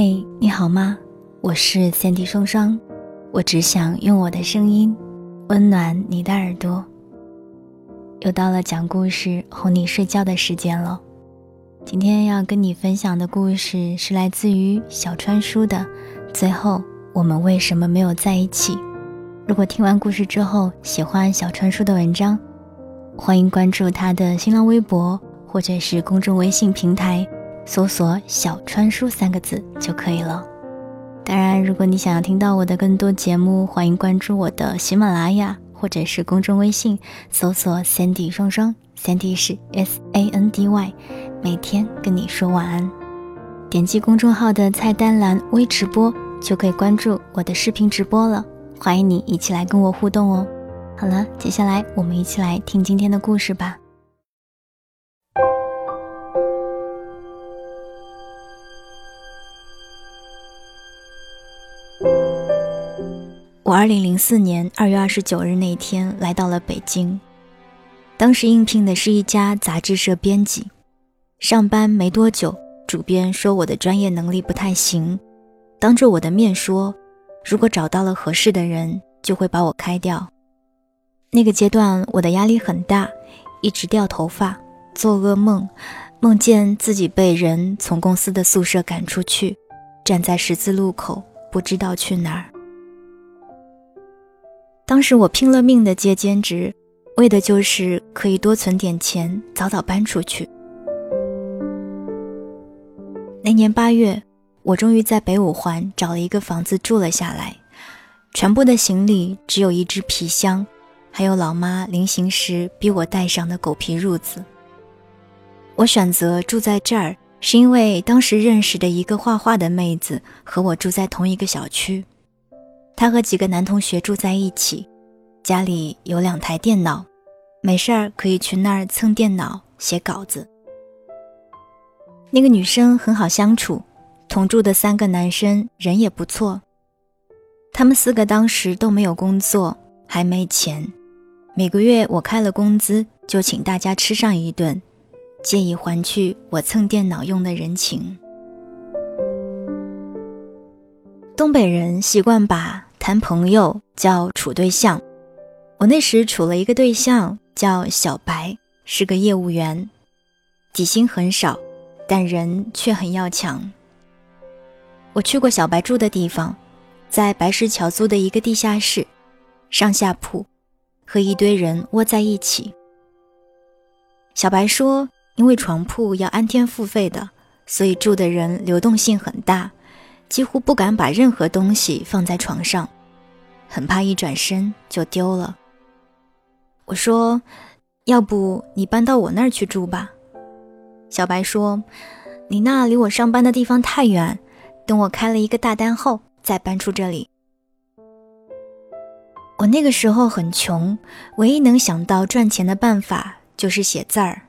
嘿，你好吗？我是三 D 双双，我只想用我的声音温暖你的耳朵。又到了讲故事哄你睡觉的时间了。今天要跟你分享的故事是来自于小川叔的《最后我们为什么没有在一起》。如果听完故事之后喜欢小川叔的文章，欢迎关注他的新浪微博或者是公众微信平台。搜索“小川书”三个字就可以了。当然，如果你想要听到我的更多节目，欢迎关注我的喜马拉雅或者是公众微信，搜索 “Sandy 双双 ”，Sandy 是 S A N D Y，每天跟你说晚安。点击公众号的菜单栏微直播，就可以关注我的视频直播了。欢迎你一起来跟我互动哦。好了，接下来我们一起来听今天的故事吧。我二零零四年二月二十九日那天来到了北京，当时应聘的是一家杂志社编辑。上班没多久，主编说我的专业能力不太行，当着我的面说，如果找到了合适的人，就会把我开掉。那个阶段我的压力很大，一直掉头发，做噩梦，梦见自己被人从公司的宿舍赶出去，站在十字路口，不知道去哪儿。当时我拼了命的接兼职，为的就是可以多存点钱，早早搬出去。那年八月，我终于在北五环找了一个房子住了下来，全部的行李只有一只皮箱，还有老妈临行时逼我带上的狗皮褥子。我选择住在这儿，是因为当时认识的一个画画的妹子和我住在同一个小区。他和几个男同学住在一起，家里有两台电脑，没事儿可以去那儿蹭电脑写稿子。那个女生很好相处，同住的三个男生人也不错。他们四个当时都没有工作，还没钱，每个月我开了工资就请大家吃上一顿，借以还去我蹭电脑用的人情。东北人习惯把。谈朋友叫处对象，我那时处了一个对象叫小白，是个业务员，底薪很少，但人却很要强。我去过小白住的地方，在白石桥租的一个地下室，上下铺，和一堆人窝在一起。小白说，因为床铺要按天付费的，所以住的人流动性很大，几乎不敢把任何东西放在床上。很怕一转身就丢了。我说：“要不你搬到我那儿去住吧。”小白说：“你那离我上班的地方太远，等我开了一个大单后再搬出这里。”我那个时候很穷，唯一能想到赚钱的办法就是写字儿、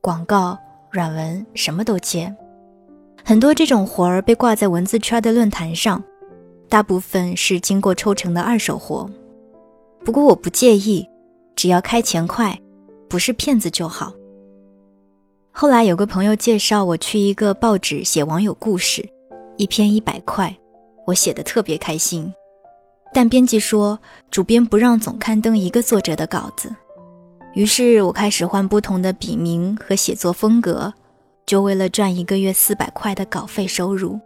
广告、软文，什么都接。很多这种活儿被挂在文字圈的论坛上。大部分是经过抽成的二手活，不过我不介意，只要开钱快，不是骗子就好。后来有个朋友介绍我去一个报纸写网友故事，一篇一百块，我写的特别开心。但编辑说主编不让总刊登一个作者的稿子，于是我开始换不同的笔名和写作风格，就为了赚一个月四百块的稿费收入。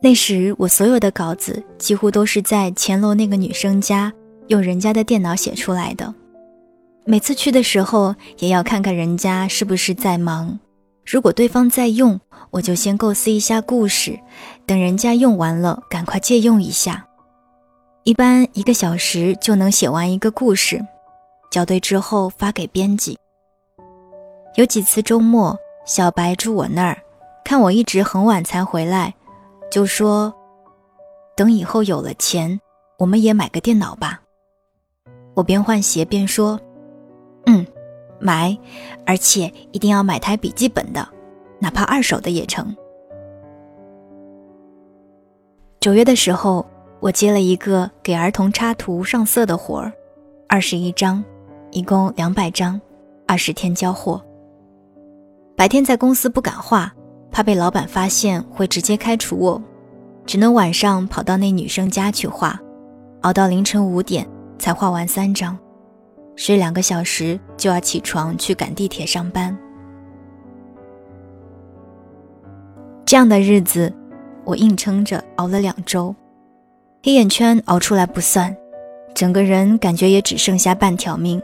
那时我所有的稿子几乎都是在前楼那个女生家用人家的电脑写出来的，每次去的时候也要看看人家是不是在忙，如果对方在用，我就先构思一下故事，等人家用完了赶快借用一下，一般一个小时就能写完一个故事，校对之后发给编辑。有几次周末，小白住我那儿，看我一直很晚才回来。就说，等以后有了钱，我们也买个电脑吧。我边换鞋边说：“嗯，买，而且一定要买台笔记本的，哪怕二手的也成。”九月的时候，我接了一个给儿童插图上色的活儿，二十一张，一共两百张，二十天交货。白天在公司不敢画，怕被老板发现会直接开除我，只能晚上跑到那女生家去画，熬到凌晨五点才画完三张，睡两个小时就要起床去赶地铁上班。这样的日子，我硬撑着熬了两周，黑眼圈熬出来不算，整个人感觉也只剩下半条命，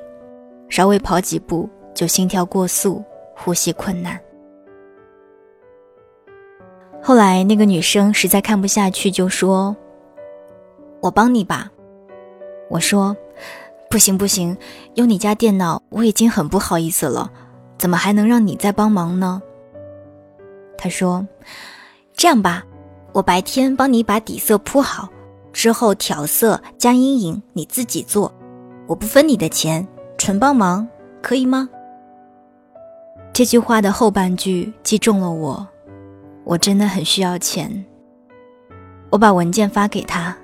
稍微跑几步就心跳过速，呼吸困难。后来那个女生实在看不下去，就说：“我帮你吧。”我说：“不行不行，用你家电脑我已经很不好意思了，怎么还能让你再帮忙呢？”她说：“这样吧，我白天帮你把底色铺好，之后调色加阴影你自己做，我不分你的钱，纯帮忙，可以吗？”这句话的后半句击中了我。我真的很需要钱。我把文件发给他，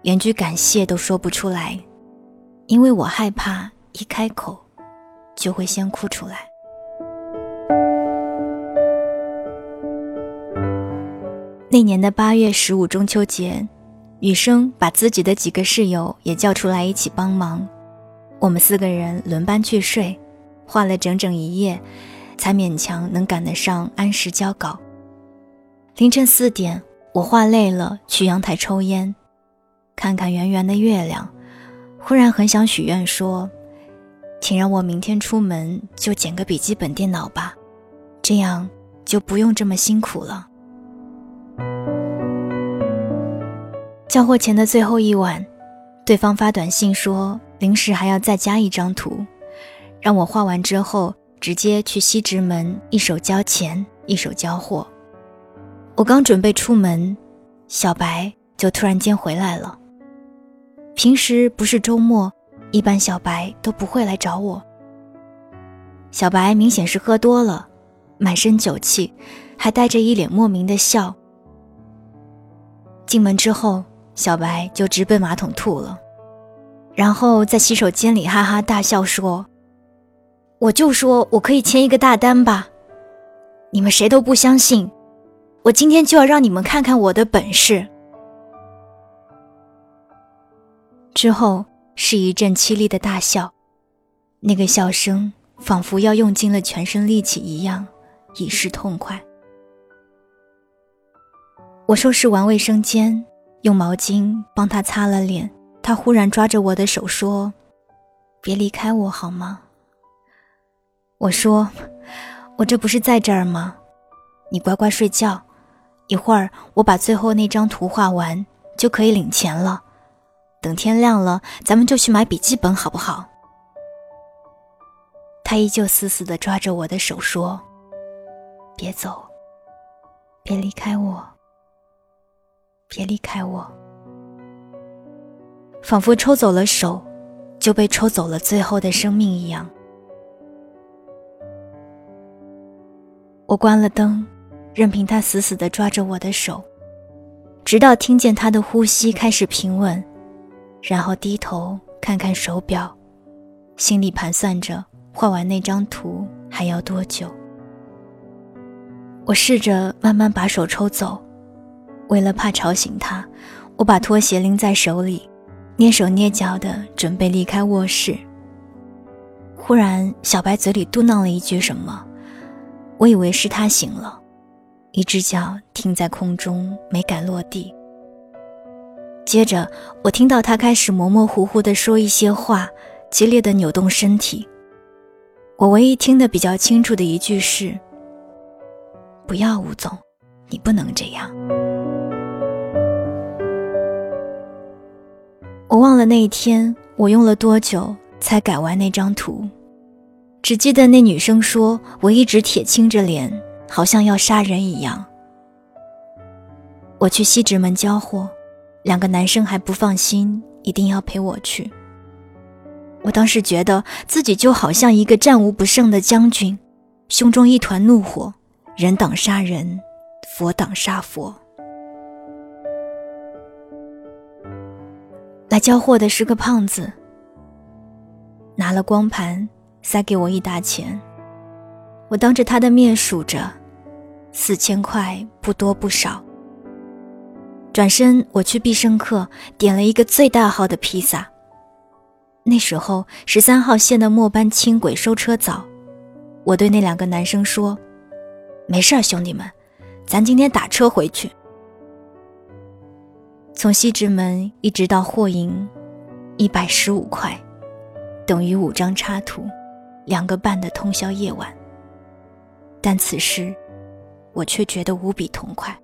连句感谢都说不出来，因为我害怕一开口就会先哭出来。那年的八月十五中秋节，女生把自己的几个室友也叫出来一起帮忙，我们四个人轮班去睡，画了整整一夜，才勉强能赶得上按时交稿。凌晨四点，我画累了，去阳台抽烟，看看圆圆的月亮，忽然很想许愿，说：“请让我明天出门就捡个笔记本电脑吧，这样就不用这么辛苦了。”交货前的最后一晚，对方发短信说临时还要再加一张图，让我画完之后直接去西直门，一手交钱，一手交货。我刚准备出门，小白就突然间回来了。平时不是周末，一般小白都不会来找我。小白明显是喝多了，满身酒气，还带着一脸莫名的笑。进门之后，小白就直奔马桶吐了，然后在洗手间里哈哈大笑说：“我就说我可以签一个大单吧，你们谁都不相信。”我今天就要让你们看看我的本事。之后是一阵凄厉的大笑，那个笑声仿佛要用尽了全身力气一样，以示痛快。我收拾完卫生间，用毛巾帮他擦了脸，他忽然抓着我的手说：“别离开我好吗？”我说：“我这不是在这儿吗？你乖乖睡觉。”一会儿我把最后那张图画完，就可以领钱了。等天亮了，咱们就去买笔记本，好不好？他依旧死死地抓着我的手说：“别走，别离开我，别离开我。”仿佛抽走了手，就被抽走了最后的生命一样。我关了灯。任凭他死死地抓着我的手，直到听见他的呼吸开始平稳，然后低头看看手表，心里盘算着画完那张图还要多久。我试着慢慢把手抽走，为了怕吵醒他，我把拖鞋拎在手里，蹑手蹑脚地准备离开卧室。忽然，小白嘴里嘟囔了一句什么，我以为是他醒了。一只脚停在空中，没敢落地。接着，我听到他开始模模糊糊地说一些话，激烈地扭动身体。我唯一听得比较清楚的一句是：“不要，吴总，你不能这样。”我忘了那一天我用了多久才改完那张图，只记得那女生说我一直铁青着脸。好像要杀人一样。我去西直门交货，两个男生还不放心，一定要陪我去。我当时觉得自己就好像一个战无不胜的将军，胸中一团怒火，人挡杀人，佛挡杀佛。来交货的是个胖子，拿了光盘，塞给我一沓钱。我当着他的面数着。四千块不多不少。转身我去必胜客点了一个最大号的披萨。那时候十三号线的末班轻轨收车早，我对那两个男生说：“没事儿，兄弟们，咱今天打车回去。”从西直门一直到霍营，一百十五块，等于五张插图，两个半的通宵夜晚。但此时，我却觉得无比痛快。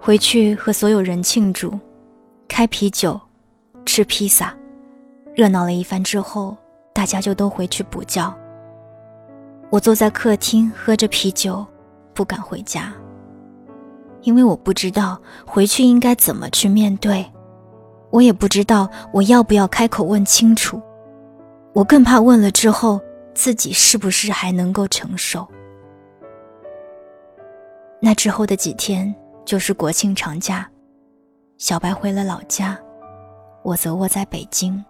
回去和所有人庆祝。开啤酒，吃披萨，热闹了一番之后，大家就都回去补觉。我坐在客厅喝着啤酒，不敢回家，因为我不知道回去应该怎么去面对，我也不知道我要不要开口问清楚，我更怕问了之后自己是不是还能够承受。那之后的几天就是国庆长假。小白回了老家，我则窝在北京，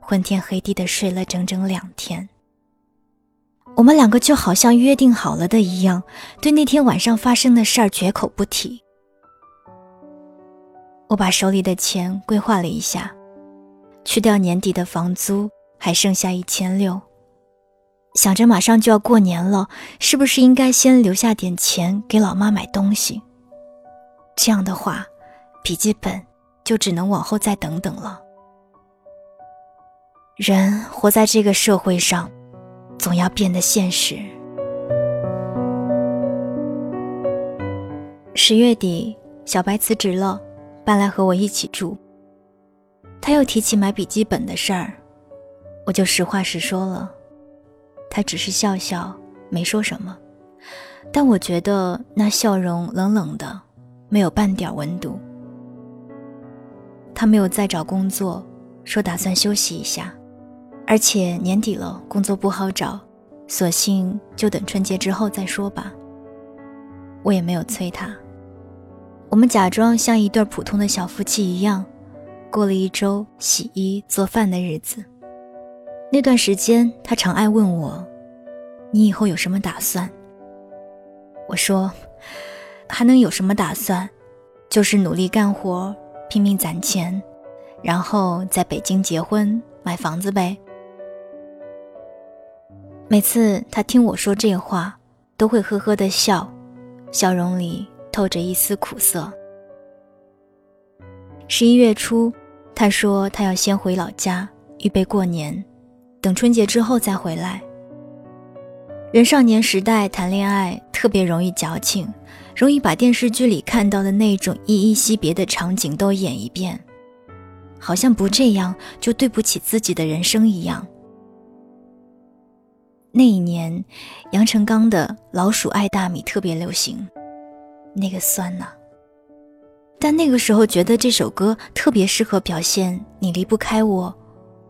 昏天黑地的睡了整整两天。我们两个就好像约定好了的一样，对那天晚上发生的事儿绝口不提。我把手里的钱规划了一下，去掉年底的房租，还剩下一千六。想着马上就要过年了，是不是应该先留下点钱给老妈买东西？这样的话，笔记本就只能往后再等等了。人活在这个社会上，总要变得现实。十月底，小白辞职了，搬来和我一起住。他又提起买笔记本的事儿，我就实话实说了。他只是笑笑，没说什么，但我觉得那笑容冷冷的。没有半点温度。他没有再找工作，说打算休息一下，而且年底了，工作不好找，索性就等春节之后再说吧。我也没有催他，我们假装像一对普通的小夫妻一样，过了一周洗衣做饭的日子。那段时间，他常爱问我：“你以后有什么打算？”我说。还能有什么打算？就是努力干活，拼命攒钱，然后在北京结婚买房子呗。每次他听我说这话，都会呵呵的笑，笑容里透着一丝苦涩。十一月初，他说他要先回老家预备过年，等春节之后再回来。人少年时代谈恋爱特别容易矫情。容易把电视剧里看到的那种依依惜别的场景都演一遍，好像不这样就对不起自己的人生一样。那一年，杨成刚的《老鼠爱大米》特别流行，那个酸呐。但那个时候觉得这首歌特别适合表现你离不开我，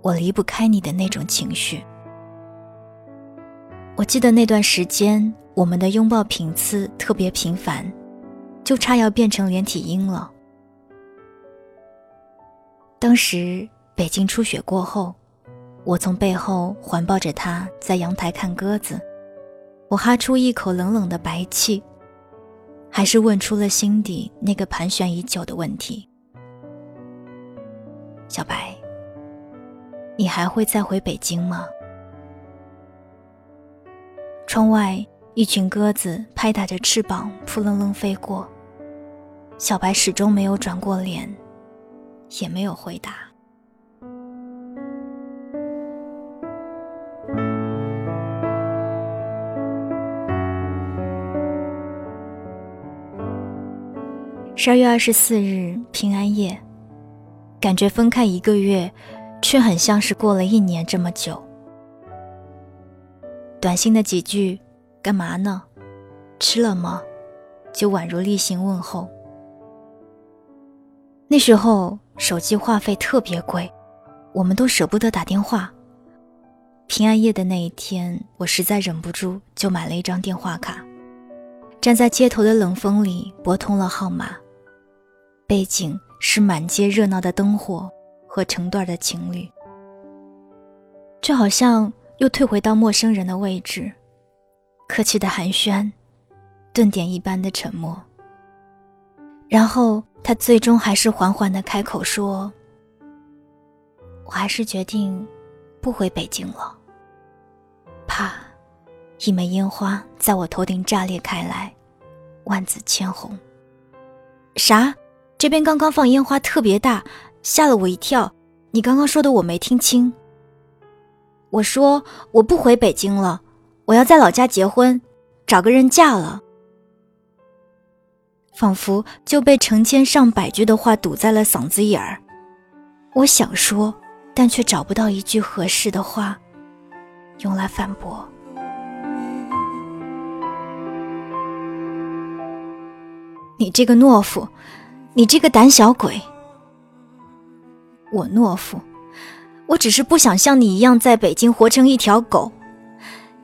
我离不开你的那种情绪。我记得那段时间。我们的拥抱频次特别频繁，就差要变成连体婴了。当时北京初雪过后，我从背后环抱着他在阳台看鸽子，我哈出一口冷冷的白气，还是问出了心底那个盘旋已久的问题：小白，你还会再回北京吗？窗外。一群鸽子拍打着翅膀，扑棱棱飞过。小白始终没有转过脸，也没有回答。十二月二十四日，平安夜，感觉分开一个月，却很像是过了一年这么久。短信的几句。干嘛呢？吃了吗？就宛如例行问候。那时候手机话费特别贵，我们都舍不得打电话。平安夜的那一天，我实在忍不住，就买了一张电话卡，站在街头的冷风里拨通了号码。背景是满街热闹的灯火和成对的情侣，就好像又退回到陌生人的位置，客气的寒暄，顿点一般的沉默。然后他最终还是缓缓的开口说：“我还是决定不回北京了。”啪，一枚烟花在我头顶炸裂开来，万紫千红。啥？这边刚刚放烟花特别大，吓了我一跳。你刚刚说的我没听清。我说我不回北京了，我要在老家结婚，找个人嫁了。仿佛就被成千上百句的话堵在了嗓子眼儿。我想说，但却找不到一句合适的话，用来反驳。你这个懦夫，你这个胆小鬼！我懦夫，我只是不想像你一样在北京活成一条狗。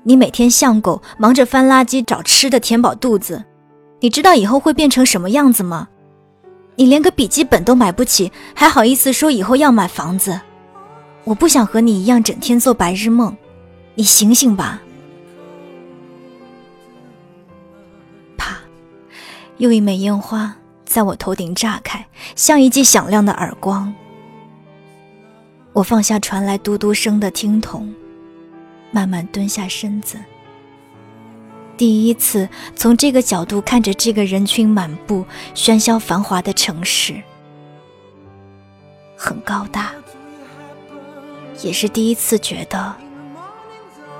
你每天像狗，忙着翻垃圾找吃的填饱肚子。你知道以后会变成什么样子吗？你连个笔记本都买不起，还好意思说以后要买房子？我不想和你一样整天做白日梦，你醒醒吧！啪，又一枚烟花在我头顶炸开，像一记响亮的耳光。我放下传来嘟嘟声的听筒，慢慢蹲下身子。第一次从这个角度看着这个人群满布、喧嚣繁华的城市，很高大，也是第一次觉得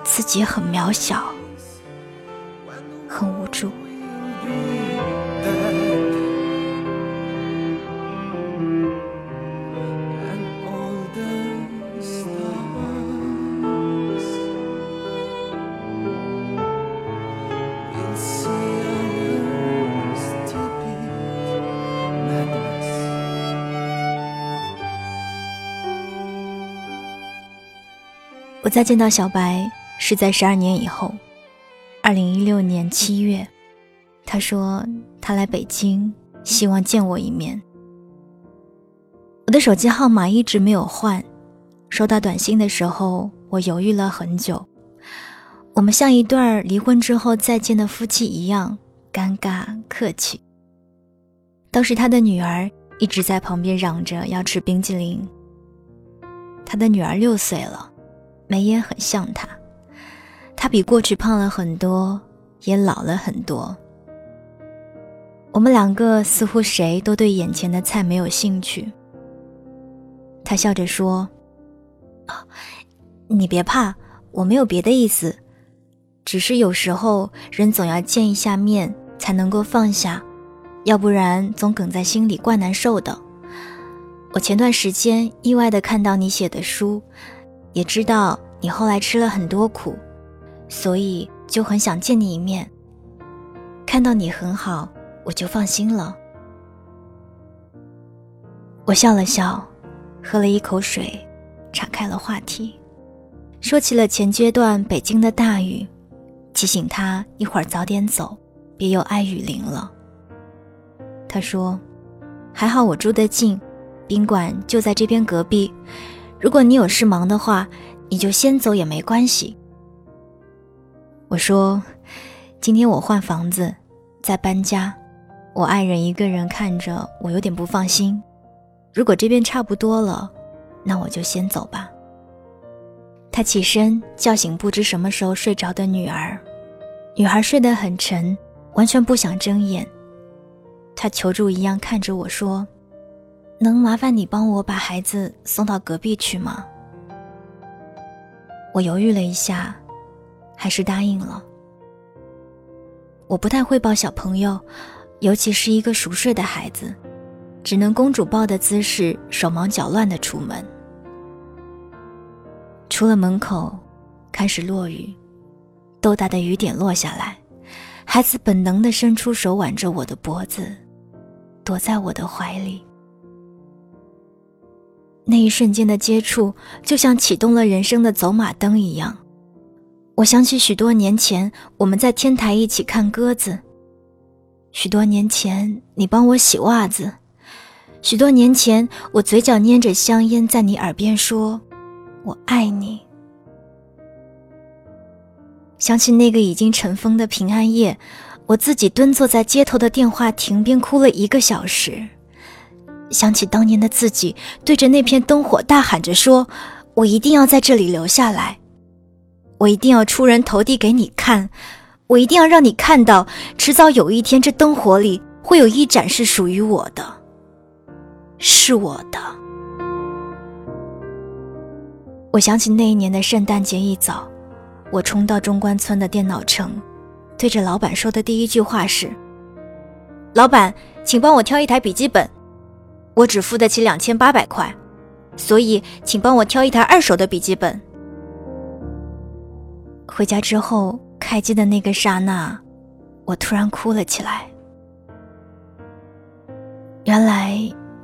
自己很渺小、很无助。我再见到小白是在十二年以后，二零一六年七月，他说他来北京，希望见我一面。我的手机号码一直没有换，收到短信的时候，我犹豫了很久。我们像一对儿离婚之后再见的夫妻一样，尴尬客气。当时他的女儿一直在旁边嚷着要吃冰激凌。他的女儿六岁了。眉眼很像他，他比过去胖了很多，也老了很多。我们两个似乎谁都对眼前的菜没有兴趣。他笑着说：“啊，你别怕，我没有别的意思，只是有时候人总要见一下面才能够放下，要不然总梗在心里怪难受的。我前段时间意外的看到你写的书。”也知道你后来吃了很多苦，所以就很想见你一面。看到你很好，我就放心了。我笑了笑，喝了一口水，岔开了话题，说起了前阶段北京的大雨，提醒他一会儿早点走，别又挨雨淋了。他说：“还好我住得近，宾馆就在这边隔壁。”如果你有事忙的话，你就先走也没关系。我说，今天我换房子，在搬家，我爱人一个人看着我有点不放心。如果这边差不多了，那我就先走吧。他起身叫醒不知什么时候睡着的女儿，女孩睡得很沉，完全不想睁眼。他求助一样看着我说。能麻烦你帮我把孩子送到隔壁去吗？我犹豫了一下，还是答应了。我不太会抱小朋友，尤其是一个熟睡的孩子，只能公主抱的姿势，手忙脚乱的出门。出了门口，开始落雨，豆大的雨点落下来，孩子本能的伸出手挽着我的脖子，躲在我的怀里。那一瞬间的接触，就像启动了人生的走马灯一样。我想起许多年前我们在天台一起看鸽子，许多年前你帮我洗袜子，许多年前我嘴角捏着香烟在你耳边说“我爱你”。想起那个已经尘封的平安夜，我自己蹲坐在街头的电话亭边哭了一个小时。想起当年的自己，对着那片灯火大喊着说：“我一定要在这里留下来，我一定要出人头地给你看，我一定要让你看到，迟早有一天这灯火里会有一盏是属于我的，是我的。”我想起那一年的圣诞节一早，我冲到中关村的电脑城，对着老板说的第一句话是：“老板，请帮我挑一台笔记本，我只付得起两千八百块，所以请帮我挑一台二手的笔记本。”回家之后，开机的那个刹那，我突然哭了起来。原来，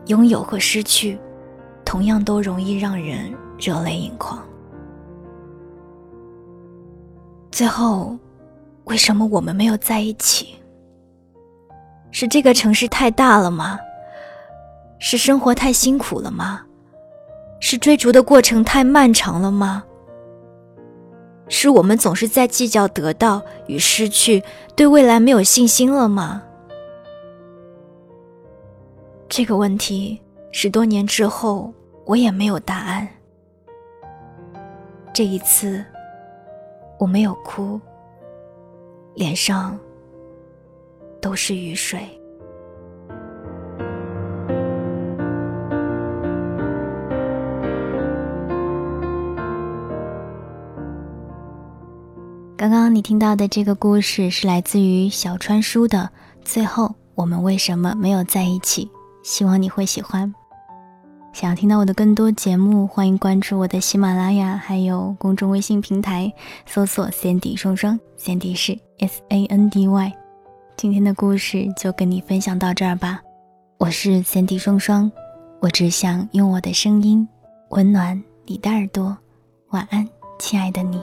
拥有和失去，同样都容易让人。热泪盈眶。最后，为什么我们没有在一起？是这个城市太大了吗？是生活太辛苦了吗？是追逐的过程太漫长了吗？是我们总是在计较得到与失去，对未来没有信心了吗？这个问题，十多年之后，我也没有答案。这一次，我没有哭，脸上都是雨水。刚刚你听到的这个故事是来自于小川书的《最后我们为什么没有在一起》，希望你会喜欢。想要听到我的更多节目，欢迎关注我的喜马拉雅，还有公众微信平台，搜索 “Sandy 双双 ”，Sandy 是 S A N D Y。今天的故事就跟你分享到这儿吧，我是 Sandy 双双，我只想用我的声音温暖你的耳朵，晚安，亲爱的你。